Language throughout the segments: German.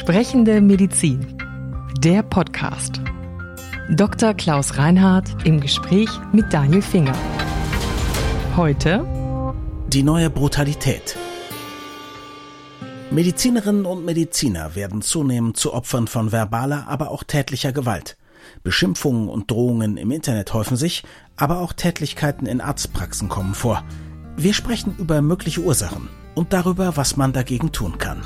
Sprechende Medizin. Der Podcast. Dr. Klaus Reinhardt im Gespräch mit Daniel Finger. Heute die neue Brutalität. Medizinerinnen und Mediziner werden zunehmend zu Opfern von verbaler, aber auch tätlicher Gewalt. Beschimpfungen und Drohungen im Internet häufen sich, aber auch Tätlichkeiten in Arztpraxen kommen vor. Wir sprechen über mögliche Ursachen und darüber, was man dagegen tun kann.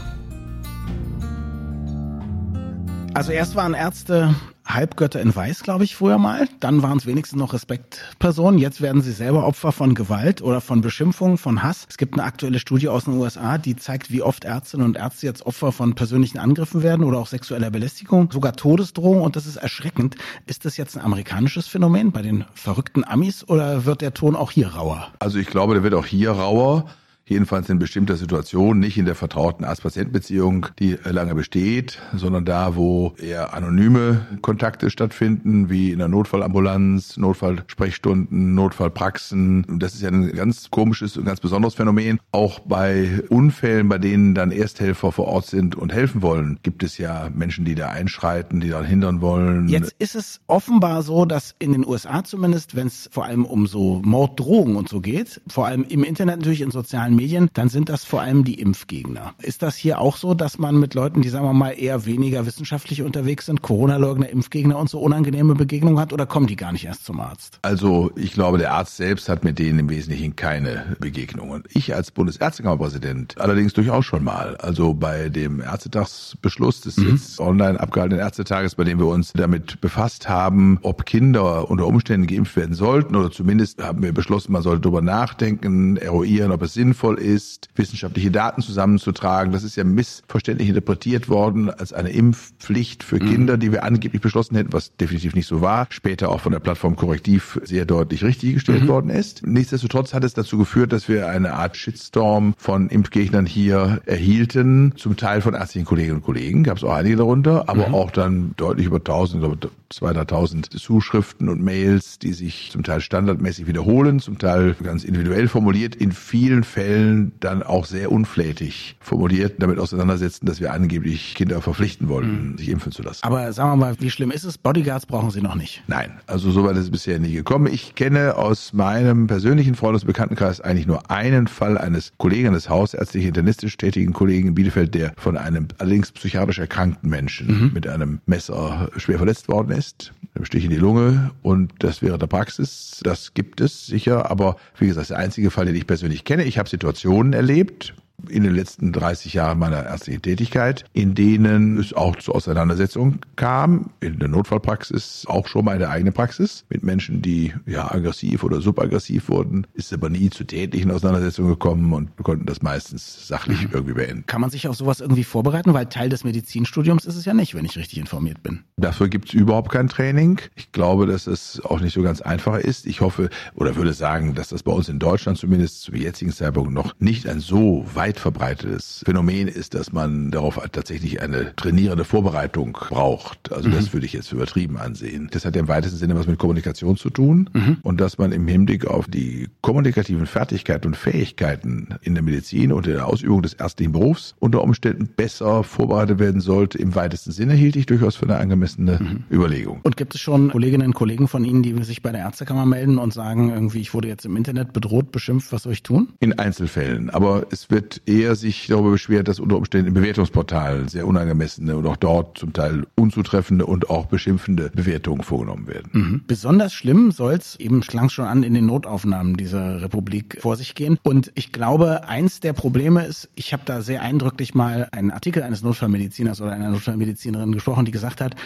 Also erst waren Ärzte Halbgötter in Weiß, glaube ich, früher mal. Dann waren es wenigstens noch Respektpersonen. Jetzt werden sie selber Opfer von Gewalt oder von Beschimpfungen, von Hass. Es gibt eine aktuelle Studie aus den USA, die zeigt, wie oft Ärztinnen und Ärzte jetzt Opfer von persönlichen Angriffen werden oder auch sexueller Belästigung, sogar Todesdrohung. Und das ist erschreckend. Ist das jetzt ein amerikanisches Phänomen bei den verrückten Amis oder wird der Ton auch hier rauer? Also ich glaube, der wird auch hier rauer jedenfalls in bestimmter Situation, nicht in der vertrauten Arzt-Patient-Beziehung, die lange besteht, sondern da, wo eher anonyme Kontakte stattfinden, wie in der Notfallambulanz, Notfallsprechstunden, Notfallpraxen. Das ist ja ein ganz komisches und ganz besonderes Phänomen. Auch bei Unfällen, bei denen dann Ersthelfer vor Ort sind und helfen wollen, gibt es ja Menschen, die da einschreiten, die daran hindern wollen. Jetzt ist es offenbar so, dass in den USA zumindest, wenn es vor allem um so Morddrohungen und so geht, vor allem im Internet natürlich in sozialen sozialen Medien, dann sind das vor allem die Impfgegner. Ist das hier auch so, dass man mit Leuten, die sagen wir mal eher weniger wissenschaftlich unterwegs sind, Corona-Leugner, Impfgegner und so unangenehme Begegnungen hat oder kommen die gar nicht erst zum Arzt? Also ich glaube, der Arzt selbst hat mit denen im Wesentlichen keine Begegnungen. Ich als Bundesärztekammerpräsident allerdings durchaus schon mal. Also bei dem Ärztetagsbeschluss des mhm. jetzt online abgehaltenen Ärztetages, bei dem wir uns damit befasst haben, ob Kinder unter Umständen geimpft werden sollten oder zumindest haben wir beschlossen, man sollte darüber nachdenken, eruieren, ob es sinnvoll sinnvoll ist, wissenschaftliche Daten zusammenzutragen. Das ist ja missverständlich interpretiert worden als eine Impfpflicht für mhm. Kinder, die wir angeblich beschlossen hätten, was definitiv nicht so war. Später auch von der Plattform Korrektiv sehr deutlich richtig gestellt mhm. worden ist. Nichtsdestotrotz hat es dazu geführt, dass wir eine Art Shitstorm von Impfgegnern hier erhielten, zum Teil von ärztlichen Kolleginnen und Kollegen, gab es auch einige darunter, aber mhm. auch dann deutlich über 1000, glaube 200.000 Zuschriften und Mails, die sich zum Teil standardmäßig wiederholen, zum Teil ganz individuell formuliert, in vielen Fällen Fällen dann auch sehr unflätig formuliert damit auseinandersetzen, dass wir angeblich Kinder verpflichten wollten, mhm. sich impfen zu lassen. Aber sagen wir mal, wie schlimm ist es? Bodyguards brauchen Sie noch nicht. Nein, also soweit ist es bisher nie gekommen. Ich kenne aus meinem persönlichen Freundes- und Bekanntenkreis eigentlich nur einen Fall eines Kollegen eines hausärztlich internistisch tätigen Kollegen in Bielefeld, der von einem allerdings psychiatrisch erkrankten Menschen mhm. mit einem Messer schwer verletzt worden ist. Einem Stich in die Lunge und das wäre der Praxis. Das gibt es sicher, aber wie gesagt, der einzige Fall, den ich persönlich kenne. Ich habe Situationen erlebt, in den letzten 30 Jahren meiner ärztlichen Tätigkeit, in denen es auch zu Auseinandersetzungen kam, in der Notfallpraxis auch schon mal in der eigenen Praxis, mit Menschen, die ja aggressiv oder subaggressiv wurden, ist aber nie zu tätlichen Auseinandersetzungen gekommen und wir konnten das meistens sachlich mhm. irgendwie beenden. Kann man sich auf sowas irgendwie vorbereiten? Weil Teil des Medizinstudiums ist es ja nicht, wenn ich richtig informiert bin. Dafür gibt es überhaupt kein Training. Ich glaube, dass es auch nicht so ganz einfach ist. Ich hoffe oder würde sagen, dass das bei uns in Deutschland zumindest zum jetzigen Zeitpunkt noch nicht ein so weit weit verbreitetes Phänomen ist, dass man darauf tatsächlich eine trainierende Vorbereitung braucht. Also mhm. das würde ich jetzt übertrieben ansehen. Das hat ja im weitesten Sinne was mit Kommunikation zu tun mhm. und dass man im Hinblick auf die kommunikativen Fertigkeiten und Fähigkeiten in der Medizin und in der Ausübung des ärztlichen Berufs unter Umständen besser vorbereitet werden sollte. Im weitesten Sinne hielt ich durchaus für eine angemessene mhm. Überlegung. Und gibt es schon Kolleginnen und Kollegen von Ihnen, die sich bei der Ärztekammer melden und sagen, irgendwie, ich wurde jetzt im Internet bedroht, beschimpft, was soll ich tun? In Einzelfällen. Aber es wird eher sich darüber beschwert, dass unter Umständen im Bewertungsportal sehr unangemessene und auch dort zum Teil unzutreffende und auch beschimpfende Bewertungen vorgenommen werden. Mhm. Besonders schlimm soll es, eben klang schon an, in den Notaufnahmen dieser Republik vor sich gehen. Und ich glaube, eins der Probleme ist, ich habe da sehr eindrücklich mal einen Artikel eines Notfallmediziners oder einer Notfallmedizinerin gesprochen, die gesagt hat,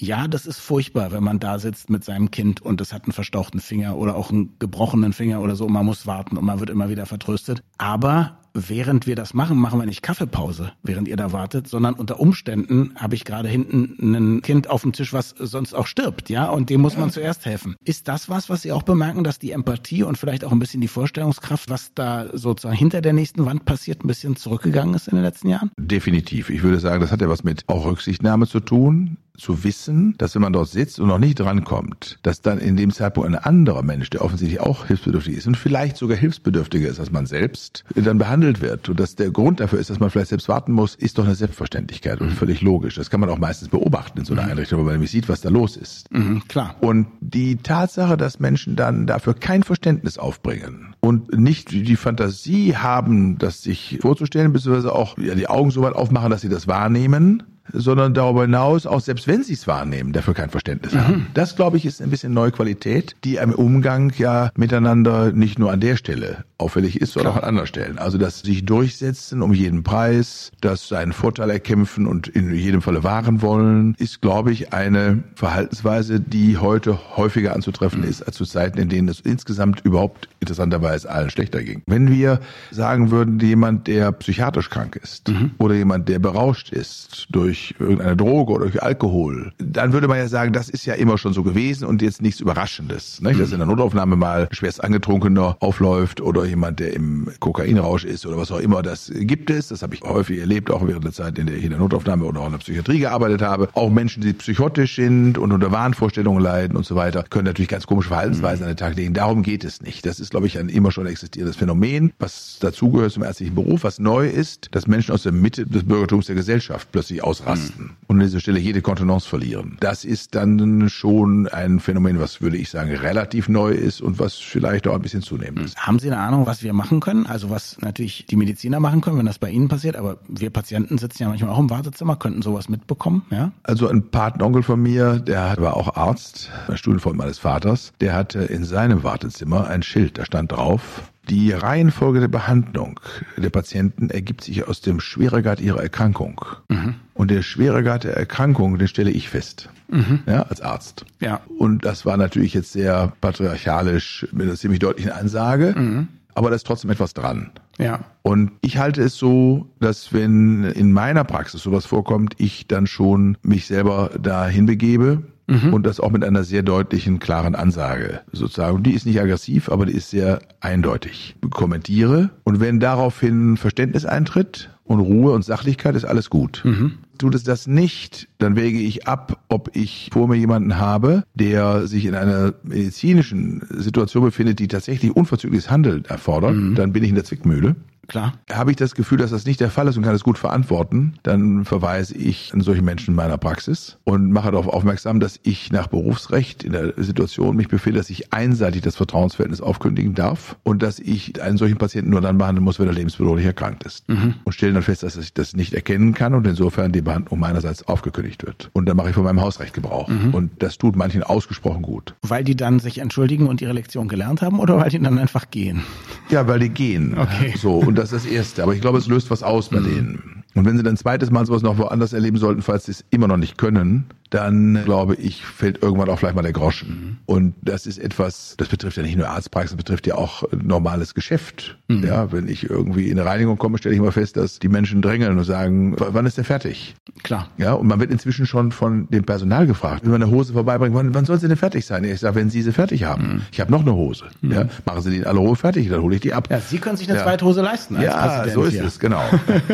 ja, das ist furchtbar, wenn man da sitzt mit seinem Kind und es hat einen verstauchten Finger oder auch einen gebrochenen Finger oder so und man muss warten und man wird immer wieder vertröstet. Aber während wir das machen, machen wir nicht Kaffeepause, während ihr da wartet, sondern unter Umständen habe ich gerade hinten ein Kind auf dem Tisch, was sonst auch stirbt, ja, und dem muss man zuerst helfen. Ist das was, was Sie auch bemerken, dass die Empathie und vielleicht auch ein bisschen die Vorstellungskraft, was da sozusagen hinter der nächsten Wand passiert, ein bisschen zurückgegangen ist in den letzten Jahren? Definitiv. Ich würde sagen, das hat ja was mit auch Rücksichtnahme zu tun. Zu wissen, dass wenn man dort sitzt und noch nicht drankommt, dass dann in dem Zeitpunkt ein anderer Mensch, der offensichtlich auch hilfsbedürftig ist und vielleicht sogar hilfsbedürftiger ist als man selbst, dann behandelt wird und dass der Grund dafür ist, dass man vielleicht selbst warten muss, ist doch eine Selbstverständlichkeit und völlig logisch. Das kann man auch meistens beobachten in so einer mhm. Einrichtung, weil man nämlich sieht, was da los ist. Mhm, klar. Und die Tatsache, dass Menschen dann dafür kein Verständnis aufbringen und nicht die Fantasie haben, das sich vorzustellen, beziehungsweise auch die Augen so weit aufmachen, dass sie das wahrnehmen, sondern darüber hinaus, auch selbst wenn sie es wahrnehmen, dafür kein Verständnis mhm. haben. Das, glaube ich, ist ein bisschen neue Qualität, die im Umgang ja miteinander nicht nur an der Stelle auffällig ist, sondern Klar. auch an anderen Stellen. Also das sich durchsetzen um jeden Preis, das seinen Vorteil erkämpfen und in jedem Falle wahren wollen, ist, glaube ich, eine Verhaltensweise, die heute häufiger anzutreffen mhm. ist als zu Zeiten, in denen es insgesamt überhaupt interessanterweise allen schlechter ging. Wenn wir sagen würden, jemand, der psychiatrisch krank ist mhm. oder jemand, der berauscht ist durch irgendeine Droge oder durch Alkohol, dann würde man ja sagen, das ist ja immer schon so gewesen und jetzt nichts Überraschendes. Nicht? Dass in der Notaufnahme mal schwerst angetrunkener aufläuft oder jemand, der im Kokainrausch ist oder was auch immer, das gibt es. Das habe ich häufig erlebt, auch während der Zeit, in der ich in der Notaufnahme oder auch in der Psychiatrie gearbeitet habe. Auch Menschen, die psychotisch sind und unter Wahnvorstellungen leiden und so weiter, können natürlich ganz komische Verhaltensweisen an den Tag legen. Darum geht es nicht. Das ist, glaube ich, ein immer schon existierendes Phänomen, was dazugehört zum ärztlichen Beruf, was neu ist, dass Menschen aus der Mitte des Bürgertums der Gesellschaft plötzlich ausrasten ausrasten und an dieser Stelle jede Kontenance verlieren. Das ist dann schon ein Phänomen, was würde ich sagen relativ neu ist und was vielleicht auch ein bisschen zunehmend ist. Haben Sie eine Ahnung, was wir machen können? Also was natürlich die Mediziner machen können, wenn das bei Ihnen passiert, aber wir Patienten sitzen ja manchmal auch im Wartezimmer, könnten sowas mitbekommen, ja? Also ein Patenonkel von mir, der war auch Arzt, ein Studienfreund meines Vaters, der hatte in seinem Wartezimmer ein Schild, da stand drauf, die Reihenfolge der Behandlung der Patienten ergibt sich aus dem Schweregrad ihrer Erkrankung. Mhm. Und der Schweregrad der Erkrankung, den stelle ich fest. Mhm. Ja, als Arzt. Ja. Und das war natürlich jetzt sehr patriarchalisch mit einer ziemlich deutlichen Ansage. Mhm. Aber da ist trotzdem etwas dran. Ja. Und ich halte es so, dass wenn in meiner Praxis sowas vorkommt, ich dann schon mich selber dahin begebe mhm. und das auch mit einer sehr deutlichen, klaren Ansage sozusagen. Die ist nicht aggressiv, aber die ist sehr eindeutig. Kommentiere und wenn daraufhin Verständnis eintritt und Ruhe und Sachlichkeit, ist alles gut. Mhm. Tut es das nicht, dann wäge ich ab, ob ich vor mir jemanden habe, der sich in einer medizinischen Situation befindet, die tatsächlich unverzügliches Handeln erfordert. Mhm. Dann bin ich in der Zwickmühle. Klar. Habe ich das Gefühl, dass das nicht der Fall ist und kann es gut verantworten, dann verweise ich an solche Menschen in meiner Praxis und mache darauf aufmerksam, dass ich nach Berufsrecht in der Situation mich befinde, dass ich einseitig das Vertrauensverhältnis aufkündigen darf und dass ich einen solchen Patienten nur dann behandeln muss, wenn er lebensbedrohlich erkrankt ist. Mhm. Und stelle dann fest, dass ich das nicht erkennen kann und insofern die Behandlung meinerseits aufgekündigt wird. Und dann mache ich von meinem Hausrecht Gebrauch. Mhm. Und das tut manchen ausgesprochen gut. Weil die dann sich entschuldigen und ihre Lektion gelernt haben oder weil die dann einfach gehen? Ja, weil die gehen. Okay. So. Und das ist das Erste. Aber ich glaube, es löst was aus bei mhm. denen. Und wenn sie dann zweites Mal sowas noch woanders erleben sollten, falls sie es immer noch nicht können, dann glaube ich, fällt irgendwann auch vielleicht mal der Groschen. Mhm. Und das ist etwas, das betrifft ja nicht nur Arztpraxen, das betrifft ja auch normales Geschäft. Mhm. Ja, wenn ich irgendwie in eine Reinigung komme, stelle ich mal fest, dass die Menschen drängeln und sagen, wann ist der fertig? Klar. Ja, und man wird inzwischen schon von dem Personal gefragt, wenn man eine Hose vorbeibringt, wann, wann soll sie denn fertig sein? Ich sage, wenn Sie sie fertig haben. Mhm. Ich habe noch eine Hose. Mhm. Ja, machen Sie die in aller Ruhe fertig, dann hole ich die ab. Ja, Sie können sich eine ja. zweite Hose leisten. Als ja, Präsident so ist hier. es, genau.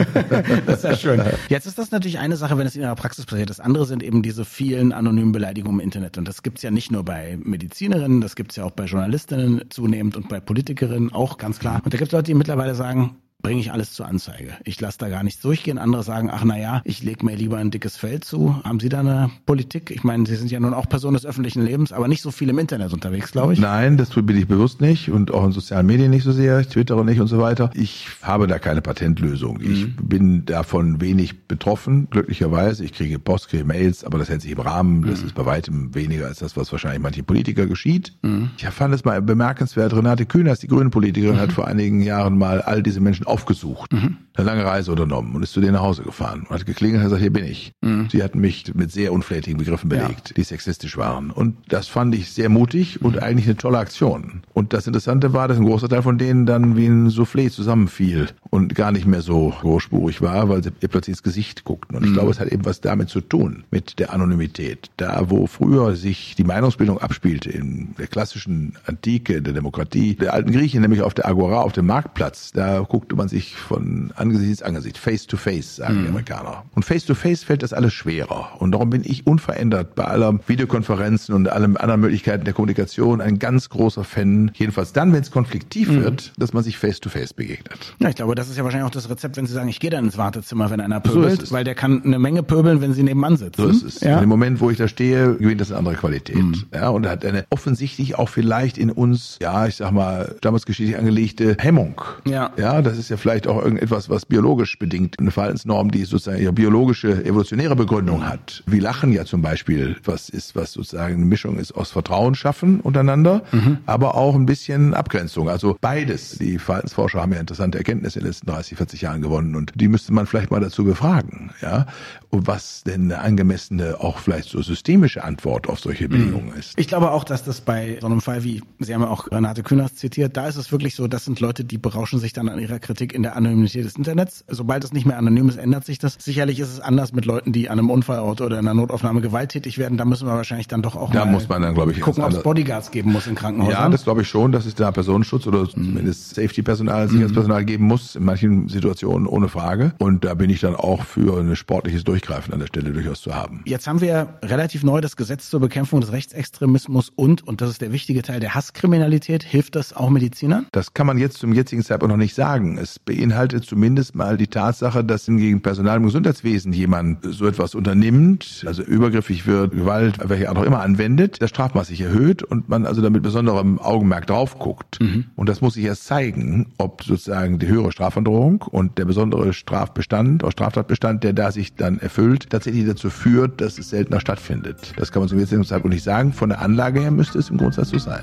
das ist ja schön. Jetzt ist das natürlich eine Sache, wenn es in Ihrer Praxis passiert. Das andere sind eben diese vielen anonymen Beleidigungen im Internet. Und das gibt's ja nicht nur bei Medizinerinnen, das gibt's ja auch bei Journalistinnen zunehmend und bei Politikerinnen auch ganz klar. Und da gibt's Leute, die mittlerweile sagen, bringe ich alles zur Anzeige. Ich lasse da gar nichts durchgehen. Andere sagen, ach na ja, ich lege mir lieber ein dickes Feld zu. Haben Sie da eine Politik? Ich meine, Sie sind ja nun auch Person des öffentlichen Lebens, aber nicht so viel im Internet unterwegs, glaube ich. Nein, das bin ich bewusst nicht und auch in sozialen Medien nicht so sehr. Ich twittere nicht und so weiter. Ich habe da keine Patentlösung. Ich mhm. bin davon wenig betroffen, glücklicherweise. Ich kriege Post, kriege Mails, aber das hält sich im Rahmen. Das mhm. ist bei weitem weniger als das, was wahrscheinlich manche Politiker geschieht. Mhm. Ich fand es mal bemerkenswert. Renate Kühners, die grüne Politikerin, hat vor einigen Jahren mal all diese Menschen aufgesucht, mhm. eine lange Reise unternommen und ist zu denen nach Hause gefahren und hat geklingelt und hat gesagt, hier bin ich. Mhm. Sie hatten mich mit sehr unflätigen Begriffen belegt, ja. die sexistisch waren. Und das fand ich sehr mutig und mhm. eigentlich eine tolle Aktion. Und das Interessante war, dass ein großer Teil von denen dann wie ein Soufflé zusammenfiel und gar nicht mehr so großspurig war, weil sie ihr plötzlich ins Gesicht guckten. Und ich mhm. glaube, es hat eben was damit zu tun, mit der Anonymität. Da, wo früher sich die Meinungsbildung abspielte, in der klassischen Antike, der Demokratie, der alten Griechen, nämlich auf der Agora, auf dem Marktplatz, da guckte man sich von Angesicht zu Angesicht, face to face, sagen mhm. die Amerikaner. Und face to face fällt das alles schwerer. Und darum bin ich unverändert bei aller Videokonferenzen und allen anderen Möglichkeiten der Kommunikation ein ganz großer Fan, jedenfalls dann, wenn es konfliktiv mhm. wird, dass man sich face to face begegnet. Ja, ich glaube, das ist ja wahrscheinlich auch das Rezept, wenn Sie sagen, ich gehe dann ins Wartezimmer, wenn einer pöbelt, so weil der kann eine Menge pöbeln, wenn Sie nebenan sitzen. So ist es. Ja? In dem Moment, wo ich da stehe, gewinnt das eine andere Qualität. Mhm. Ja, und er hat eine offensichtlich auch vielleicht in uns, ja, ich sag mal, damals geschichtlich angelegte Hemmung. Ja. Ja, das ist ja vielleicht auch irgendetwas, was biologisch bedingt, eine Verhaltensnorm, die sozusagen ihre biologische, evolutionäre Begründung hat. Wie Lachen ja zum Beispiel, was ist, was sozusagen eine Mischung ist aus Vertrauen schaffen untereinander, mhm. aber auch ein bisschen Abgrenzung. Also beides. Die Verhaltensforscher haben ja interessante Erkenntnisse in letzten 30, 40 Jahren gewonnen und die müsste man vielleicht mal dazu befragen, ja. Und was denn eine angemessene, auch vielleicht so systemische Antwort auf solche Bedingungen mhm. ist. Ich glaube auch, dass das bei so einem Fall wie, Sie haben ja auch Renate Künast zitiert, da ist es wirklich so, das sind Leute, die berauschen sich dann an ihrer Kritik in der Anonymität des Internets. Sobald es nicht mehr anonym ist, ändert sich das. Sicherlich ist es anders mit Leuten, die an einem Unfallort oder in einer Notaufnahme gewalttätig werden. Da müssen wir wahrscheinlich dann doch auch da muss man dann, glaube ich, gucken, ob es Bodyguards geben muss in Krankenhäusern. Ja, das glaube ich schon, dass es da Personenschutz oder zumindest Safety-Personal, Sicherheitspersonal geben muss, in manchen Situationen ohne Frage. Und da bin ich dann auch für ein sportliches Durchgreifen an der Stelle durchaus zu haben. Jetzt haben wir relativ neu das Gesetz zur Bekämpfung des Rechtsextremismus und, und das ist der wichtige Teil der Hasskriminalität. Hilft das auch Medizinern? Das kann man jetzt zum jetzigen Zeitpunkt noch nicht sagen. Es beinhaltet zumindest mal die Tatsache, dass gegen Personal im Gesundheitswesen jemand so etwas unternimmt, also übergriffig wird, Gewalt, welche Art auch immer anwendet, das Strafmaß sich erhöht und man also damit besonderem Augenmerk drauf guckt. Mhm. Und das muss sich erst zeigen, ob sozusagen die höhere Strafandrohung und der besondere Strafbestand, oder Straftatbestand, der da sich dann erfüllt, tatsächlich dazu führt, dass es seltener stattfindet. Das kann man zum jetzigen Zeitpunkt nicht sagen. Von der Anlage her müsste es im Grundsatz so sein.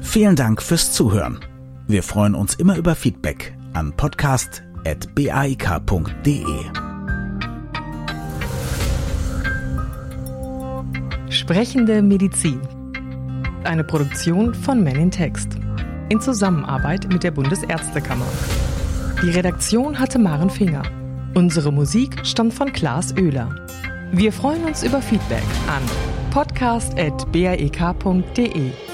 Vielen Dank fürs Zuhören. Wir freuen uns immer über Feedback an podcast.baik.de. Sprechende Medizin. Eine Produktion von Men in Text. In Zusammenarbeit mit der Bundesärztekammer. Die Redaktion hatte Maren Finger. Unsere Musik stammt von Klaas Oehler. Wir freuen uns über Feedback an podcast.baek.de.